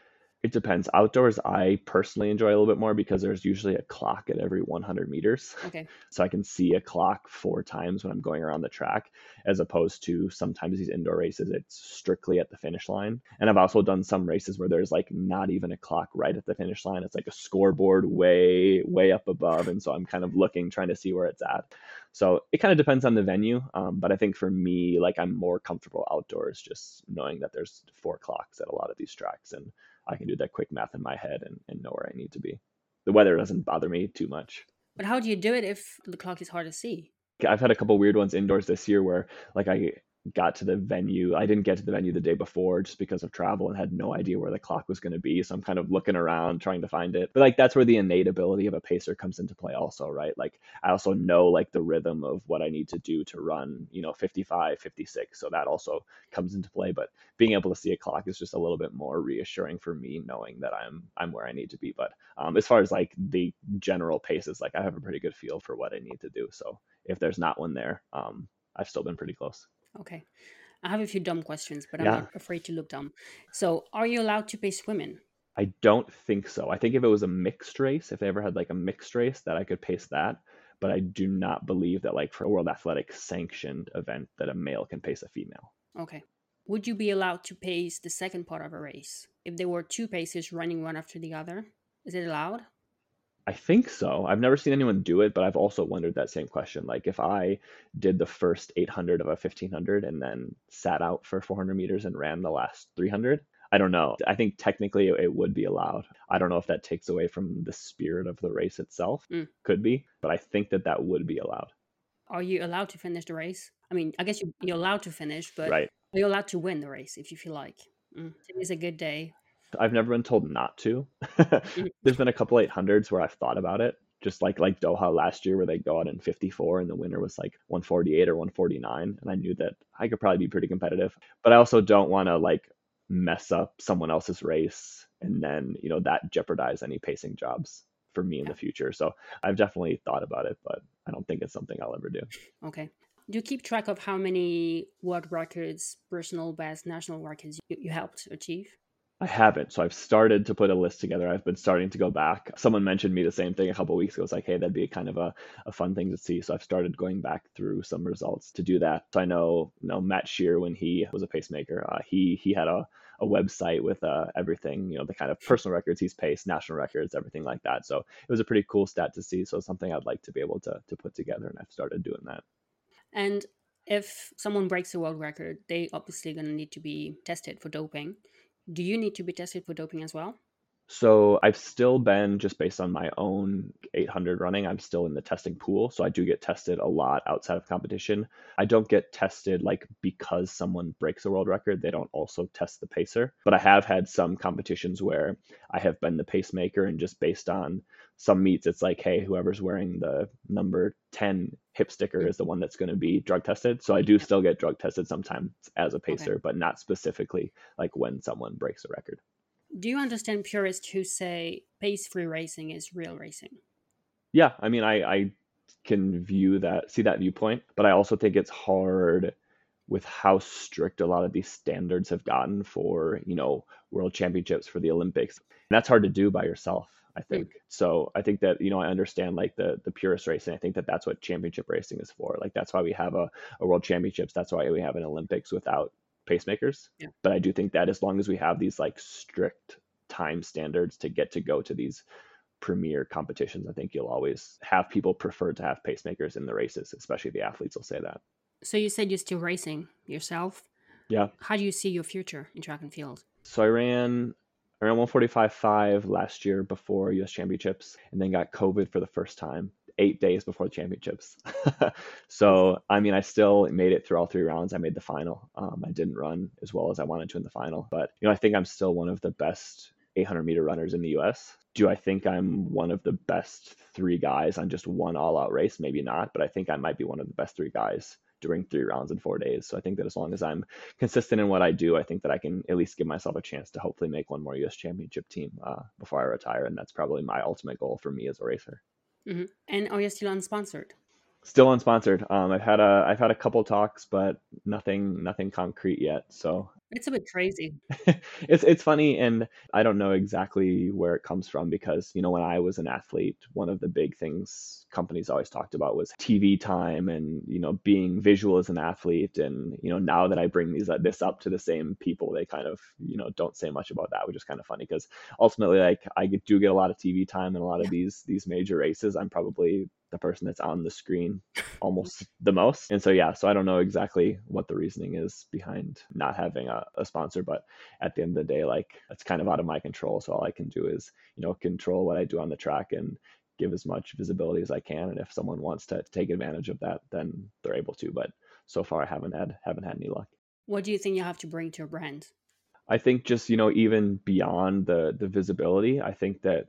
[SPEAKER 1] it depends. Outdoors, I personally enjoy a little bit more because there's usually a clock at every 100 meters.
[SPEAKER 2] Okay.
[SPEAKER 1] So I can see a clock four times when I'm going around the track, as opposed to sometimes these indoor races, it's strictly at the finish line. And I've also done some races where there's like not even a clock right at the finish line. It's like a scoreboard way, way up above. And so I'm kind of looking, trying to see where it's at. So it kind of depends on the venue. Um, but I think for me, like I'm more comfortable outdoors just knowing that there's four clocks at a lot of these tracks. And I can do that quick math in my head and, and know where I need to be. The weather doesn't bother me too much.
[SPEAKER 2] But how do you do it if the clock is hard to see?
[SPEAKER 1] I've had a couple weird ones indoors this year where like I got to the venue. I didn't get to the venue the day before just because of travel and had no idea where the clock was going to be. So I'm kind of looking around trying to find it. But like that's where the innate ability of a pacer comes into play also, right? Like I also know like the rhythm of what I need to do to run, you know, 55, 56. So that also comes into play, but being able to see a clock is just a little bit more reassuring for me knowing that I'm I'm where I need to be. But um, as far as like the general paces, like I have a pretty good feel for what I need to do. So if there's not one there, um, I've still been pretty close.
[SPEAKER 2] Okay. I have a few dumb questions, but I'm yeah. not afraid to look dumb. So, are you allowed to pace women?
[SPEAKER 1] I don't think so. I think if it was a mixed race, if they ever had like a mixed race, that I could pace that. But I do not believe that, like, for a World Athletics sanctioned event, that a male can pace a female.
[SPEAKER 2] Okay. Would you be allowed to pace the second part of a race if there were two paces running one after the other? Is it allowed?
[SPEAKER 1] I think so. I've never seen anyone do it, but I've also wondered that same question. Like if I did the first 800 of a 1500 and then sat out for 400 meters and ran the last 300, I don't know. I think technically it would be allowed. I don't know if that takes away from the spirit of the race itself. Mm. Could be, but I think that that would be allowed.
[SPEAKER 2] Are you allowed to finish the race? I mean, I guess you're allowed to finish, but
[SPEAKER 1] right.
[SPEAKER 2] are you allowed to win the race if you feel like? Mm, today's a good day.
[SPEAKER 1] I've never been told not to. Mm. There's been a couple 800s where I've thought about it, just like like Doha last year where they go out in 54 and the winner was like 148 or 149 and I knew that I could probably be pretty competitive. But I also don't want to like mess up someone else's race and then, you know, that jeopardize any pacing jobs for me in the future. So I've definitely thought about it, but I don't think it's something I'll ever do.
[SPEAKER 2] Okay. Do you keep track of how many world records, personal best, national records you, you helped achieve?
[SPEAKER 1] I haven't. So I've started to put a list together. I've been starting to go back. Someone mentioned me the same thing a couple weeks ago. It's like, hey, that'd be kind of a, a fun thing to see. So I've started going back through some results to do that. So I know, you know, Matt Shear, when he was a pacemaker, uh, he he had a, a website with uh, everything, you know, the kind of personal records he's paced, national records, everything like that. So it was a pretty cool stat to see. So something I'd like to be able to to put together, and I've started doing that.
[SPEAKER 2] And if someone breaks a world record, they obviously going to need to be tested for doping. Do you need to be tested for doping as well?
[SPEAKER 1] So I've still been just based on my own 800 running. I'm still in the testing pool, so I do get tested a lot outside of competition. I don't get tested like because someone breaks a world record. They don't also test the pacer, but I have had some competitions where I have been the pacemaker, and just based on some meets, it's like, hey, whoever's wearing the number 10 hip sticker is the one that's going to be drug tested. So I do still get drug tested sometimes as a pacer, okay. but not specifically like when someone breaks a record
[SPEAKER 2] do you understand purists who say pace free racing is real racing?
[SPEAKER 1] Yeah, I mean, I, I can view that, see that viewpoint, but I also think it's hard with how strict a lot of these standards have gotten for, you know, world championships for the Olympics. And that's hard to do by yourself, I think. Mm. So I think that, you know, I understand like the the purist racing. I think that that's what championship racing is for. Like that's why we have a, a world championships. That's why we have an Olympics without pacemakers. Yeah. But I do think that as long as we have these like strict time standards to get to go to these premier competitions, I think you'll always have people prefer to have pacemakers in the races, especially the athletes will say that.
[SPEAKER 2] So you said you're still racing yourself.
[SPEAKER 1] Yeah.
[SPEAKER 2] How do you see your future in track and field?
[SPEAKER 1] So I ran around 145.5 last year before US championships and then got COVID for the first time eight days before the championships. so, I mean, I still made it through all three rounds. I made the final. Um, I didn't run as well as I wanted to in the final, but you know, I think I'm still one of the best 800 meter runners in the U.S. Do I think I'm one of the best three guys on just one all-out race? Maybe not, but I think I might be one of the best three guys during three rounds in four days. So I think that as long as I'm consistent in what I do, I think that I can at least give myself a chance to hopefully make one more U.S. championship team uh, before I retire, and that's probably my ultimate goal for me as a racer.
[SPEAKER 2] Mm-hmm. And are you still unsponsored?
[SPEAKER 1] Still unsponsored. Um, I've had a I've had a couple talks, but nothing nothing concrete yet. So
[SPEAKER 2] it's a bit crazy.
[SPEAKER 1] it's it's funny, and I don't know exactly where it comes from because you know when I was an athlete, one of the big things companies always talked about was TV time and you know being visual as an athlete. And you know now that I bring these uh, this up to the same people, they kind of you know don't say much about that, which is kind of funny because ultimately like I do get a lot of TV time in a lot of these these major races. I'm probably the person that's on the screen almost the most. And so, yeah, so I don't know exactly what the reasoning is behind not having a, a, sponsor, but at the end of the day, like it's kind of out of my control. So all I can do is, you know, control what I do on the track and give as much visibility as I can. And if someone wants to take advantage of that, then they're able to. But so far, I haven't had haven't had any luck.
[SPEAKER 2] What do you think you have to bring to a brand?
[SPEAKER 1] I think just you know even beyond the the visibility, I think that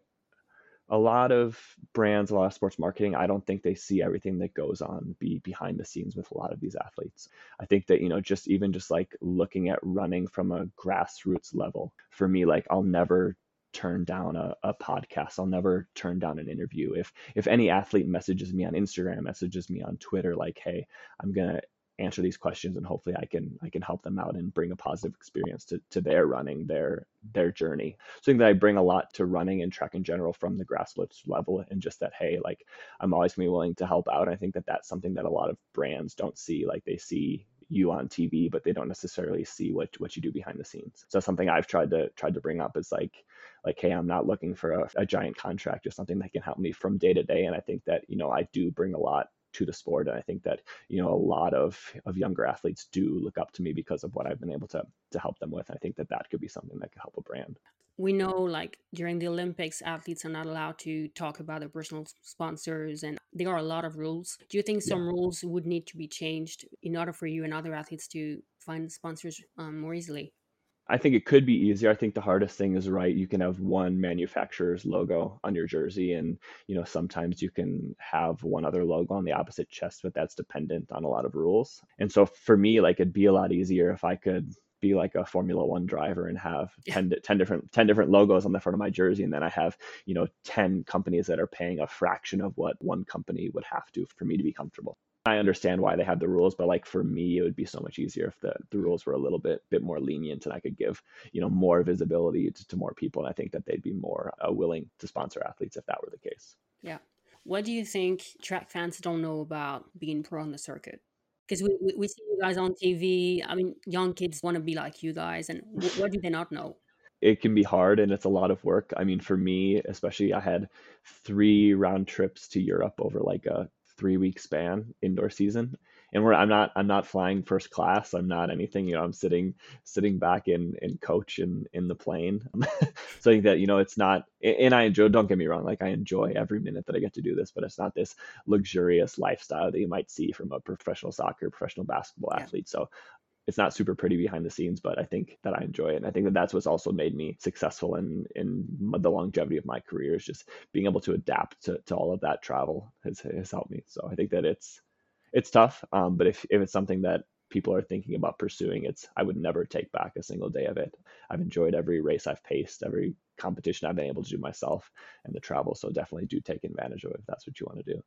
[SPEAKER 1] a lot of brands, a lot of sports marketing, I don't think they see everything that goes on be behind the scenes with a lot of these athletes. I think that, you know, just even just like looking at running from a grassroots level, for me, like I'll never turn down a, a podcast. I'll never turn down an interview. If if any athlete messages me on Instagram, messages me on Twitter, like, hey, I'm gonna answer these questions and hopefully I can I can help them out and bring a positive experience to, to their running, their their journey. So I think that I bring a lot to running and track in general from the grassroots level and just that hey, like I'm always gonna be willing to help out. I think that that's something that a lot of brands don't see. Like they see you on TV, but they don't necessarily see what what you do behind the scenes. So something I've tried to tried to bring up is like like hey, I'm not looking for a, a giant contract, just something that can help me from day to day. And I think that you know I do bring a lot to the sport. And I think that, you know, a lot of, of younger athletes do look up to me because of what I've been able to, to help them with. I think that that could be something that could help a brand.
[SPEAKER 2] We know like during the Olympics, athletes are not allowed to talk about their personal sponsors and there are a lot of rules. Do you think some yeah. rules would need to be changed in order for you and other athletes to find sponsors um, more easily?
[SPEAKER 1] I think it could be easier. I think the hardest thing is right. You can have one manufacturer's logo on your jersey, and you know sometimes you can have one other logo on the opposite chest, but that's dependent on a lot of rules. And so for me, like it'd be a lot easier if I could be like a Formula One driver and have 10, 10 different 10 different logos on the front of my jersey, and then I have you know 10 companies that are paying a fraction of what one company would have to for me to be comfortable. I understand why they have the rules, but like for me, it would be so much easier if the, the rules were a little bit bit more lenient and I could give you know more visibility to, to more people. And I think that they'd be more uh, willing to sponsor athletes if that were the case.
[SPEAKER 2] Yeah. What do you think track fans don't know about being pro on the circuit? Because we, we, we, see you guys on TV. I mean, young kids want to be like you guys. And what do they not know?
[SPEAKER 1] It can be hard and it's a lot of work. I mean, for me, especially, I had three round trips to Europe over like a three week span indoor season. And we're i'm not i'm not flying first class. I'm not anything you know i'm sitting sitting back in in coach in in the plane. So i think that you know it's not and i enjoy don't get me wrong like i enjoy every minute that i get to do this but it's not this luxurious lifestyle that you might see from a professional soccer professional basketball yeah. athlete. So it's not super pretty behind the scenes, but I think that I enjoy it. And I think that that's what's also made me successful in in the longevity of my career is just being able to adapt to, to all of that travel has, has helped me. So I think that it's it's tough, um, but if, if it's something that people are thinking about pursuing, it's I would never take back a single day of it. I've enjoyed every race I've paced, every competition I've been able to do myself, and the travel. So definitely do take advantage of it if that's what you want to do.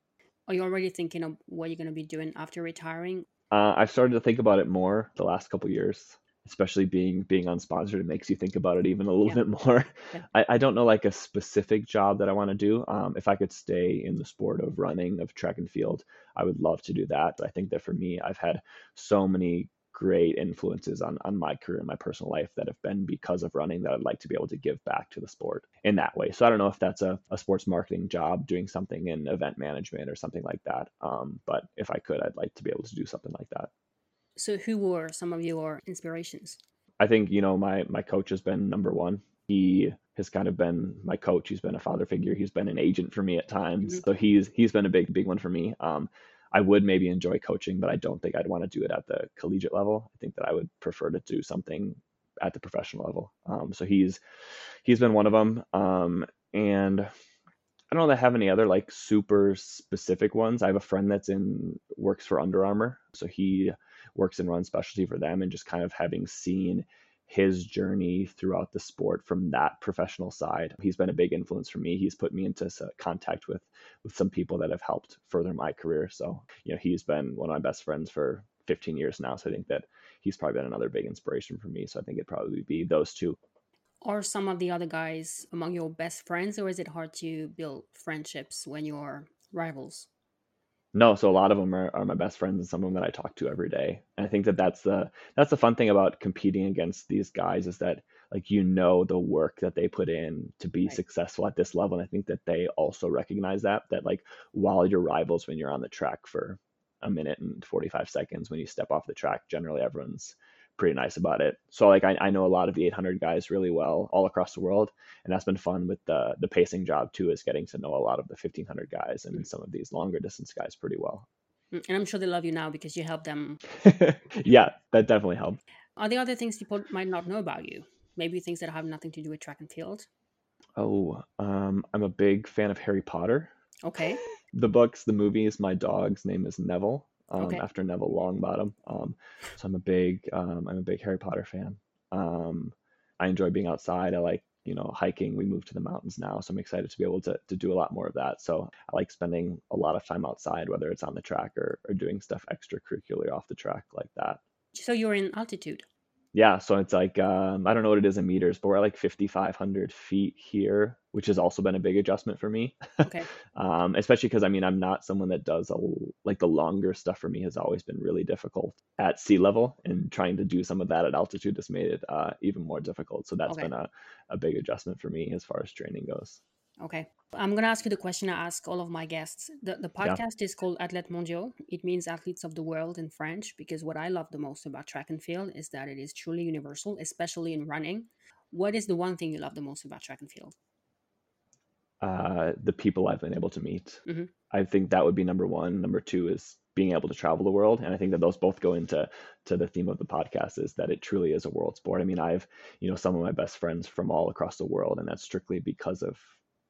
[SPEAKER 2] Are you already thinking of what you're going to be doing after retiring?
[SPEAKER 1] Uh, I've started to think about it more the last couple years, especially being being unsponsored. It makes you think about it even a little yeah. bit more. Yeah. I, I don't know like a specific job that I want to do. Um, if I could stay in the sport of running, of track and field, I would love to do that. I think that for me, I've had so many great influences on, on my career and my personal life that have been because of running that I'd like to be able to give back to the sport in that way. So I don't know if that's a, a sports marketing job, doing something in event management or something like that. Um, but if I could, I'd like to be able to do something like that.
[SPEAKER 2] So who were some of your inspirations?
[SPEAKER 1] I think, you know, my my coach has been number one. He has kind of been my coach. He's been a father figure. He's been an agent for me at times. Mm-hmm. So he's he's been a big big one for me. Um, I would maybe enjoy coaching, but I don't think I'd want to do it at the collegiate level. I think that I would prefer to do something at the professional level. Um, so he's he's been one of them. Um, and I don't know that I have any other like super specific ones. I have a friend that's in works for Under Armour, so he works and runs specialty for them, and just kind of having seen his journey throughout the sport from that professional side. He's been a big influence for me. He's put me into uh, contact with with some people that have helped further my career. So, you know, he's been one of my best friends for 15 years now. So I think that he's probably been another big inspiration for me. So I think it'd probably be those two.
[SPEAKER 2] Are some of the other guys among your best friends, or is it hard to build friendships when you're rivals?
[SPEAKER 1] No so a lot of them are, are my best friends and some of them that i talk to every day and i think that that's the that's the fun thing about competing against these guys is that like you know the work that they put in to be right. successful at this level and i think that they also recognize that that like while your rivals when you're on the track for a minute and 45 seconds when you step off the track generally everyone's pretty nice about it. So like I, I know a lot of the 800 guys really well all across the world, and that's been fun with the the pacing job too, is getting to know a lot of the 1500 guys and some of these longer distance guys pretty well.
[SPEAKER 2] Mm, and I'm sure they love you now because you help them.
[SPEAKER 1] yeah, that definitely helped.
[SPEAKER 2] Are there other things people might not know about you? Maybe things that have nothing to do with track and field.
[SPEAKER 1] Oh, um, I'm a big fan of Harry Potter.
[SPEAKER 2] Okay.
[SPEAKER 1] The books, the movies. My dog's name is Neville um, okay. after Neville Longbottom. Um, so I'm a big um, I'm a big Harry Potter fan. Um, I enjoy being outside. I like you know hiking. We moved to the mountains now, so I'm excited to be able to to do a lot more of that. So I like spending a lot of time outside, whether it's on the track or or doing stuff extracurricular off the track like that.
[SPEAKER 2] So you're in altitude
[SPEAKER 1] yeah, so it's like um, I don't know what it is in meters, but we're like 5,500 feet here, which has also been a big adjustment for me.
[SPEAKER 2] Okay.
[SPEAKER 1] um, especially because I mean I'm not someone that does a, like the longer stuff for me has always been really difficult at sea level, and trying to do some of that at altitude has made it uh, even more difficult. So that's okay. been a, a big adjustment for me as far as training goes.
[SPEAKER 2] Okay. I'm going to ask you the question I ask all of my guests. The, the podcast yeah. is called Athlètes Mondiaux. It means athletes of the world in French because what I love the most about track and field is that it is truly universal, especially in running. What is the one thing you love the most about track and field?
[SPEAKER 1] Uh, the people I've been able to meet.
[SPEAKER 2] Mm-hmm.
[SPEAKER 1] I think that would be number one. Number two is being able to travel the world and i think that those both go into to the theme of the podcast is that it truly is a world sport i mean i've you know some of my best friends from all across the world and that's strictly because of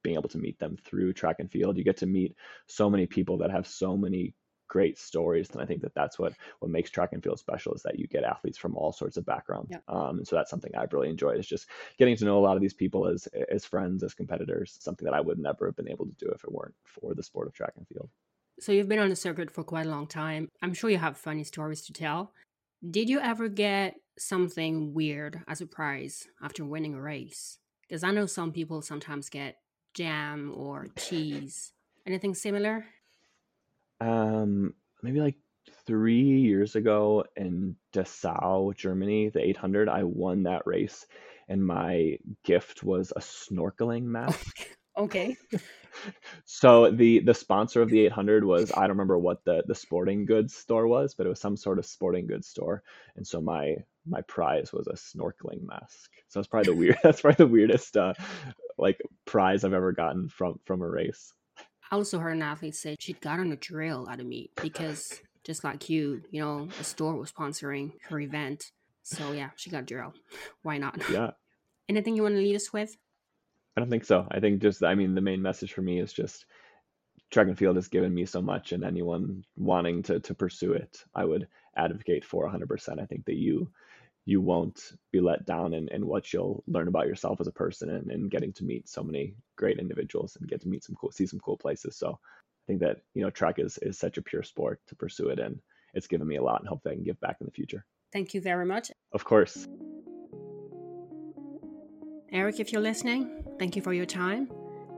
[SPEAKER 1] being able to meet them through track and field. You get to meet so many people that have so many great stories and i think that that's what what makes track and field special is that you get athletes from all sorts of backgrounds
[SPEAKER 2] Yep.
[SPEAKER 1] um, and so that's something i've really enjoyed is just getting to know a lot of these people as as friends as competitors something that i would never have been able to do if it weren't for the sport of track and field
[SPEAKER 2] So you've been on the circuit for quite a long time. I'm sure you have funny stories to tell. Did you ever get something weird as a prize after winning a race? Because I know some people sometimes get jam or cheese. Anything similar?
[SPEAKER 1] um maybe like three years ago in Dessau, Germany, the 800, I won that race, and my gift was a snorkeling mask.
[SPEAKER 2] Okay.
[SPEAKER 1] so the the sponsor of the 800 was I don't remember what the the sporting goods store was, but it was some sort of sporting goods store, and so my my prize was a snorkeling mask. So it's probably the weird. That's probably the weirdest uh, like prize I've ever gotten from from a race.
[SPEAKER 2] I also heard an athlete say she got on a drill out of me because just like you, you know, a store was sponsoring her event. So yeah, she got a drill. Why not?
[SPEAKER 1] Yeah.
[SPEAKER 2] Anything you want to lead us with?
[SPEAKER 1] I don't think so. I think just, I mean, the main message for me is just track and field has given me so much, and anyone wanting to to pursue it, I would advocate for 100%. I think that you you won't be let down in, in what you'll learn about yourself as a person and, and getting to meet so many great individuals and get to meet some cool, see some cool places. So I think that, you know, track is, is such a pure sport to pursue it. And it's given me a lot and hope that I can give back in the future.
[SPEAKER 2] Thank you very much.
[SPEAKER 1] Of course.
[SPEAKER 2] Erik, if you're listening, thank you for your time.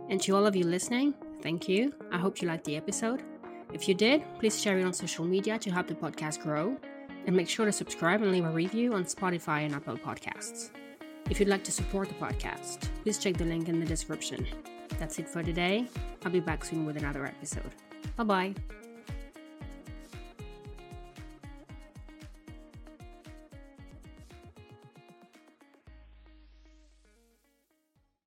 [SPEAKER 2] And to all of you listening, thank you. I hope you liked the episode. If you did, please share it on social media to help the podcast grow. And make sure to subscribe and leave a review on Spotify and Apple Podcasts. If you'd like to support the podcast, please check the link in the description. That's it for today. I'll be back soon with another episode. Bye bye.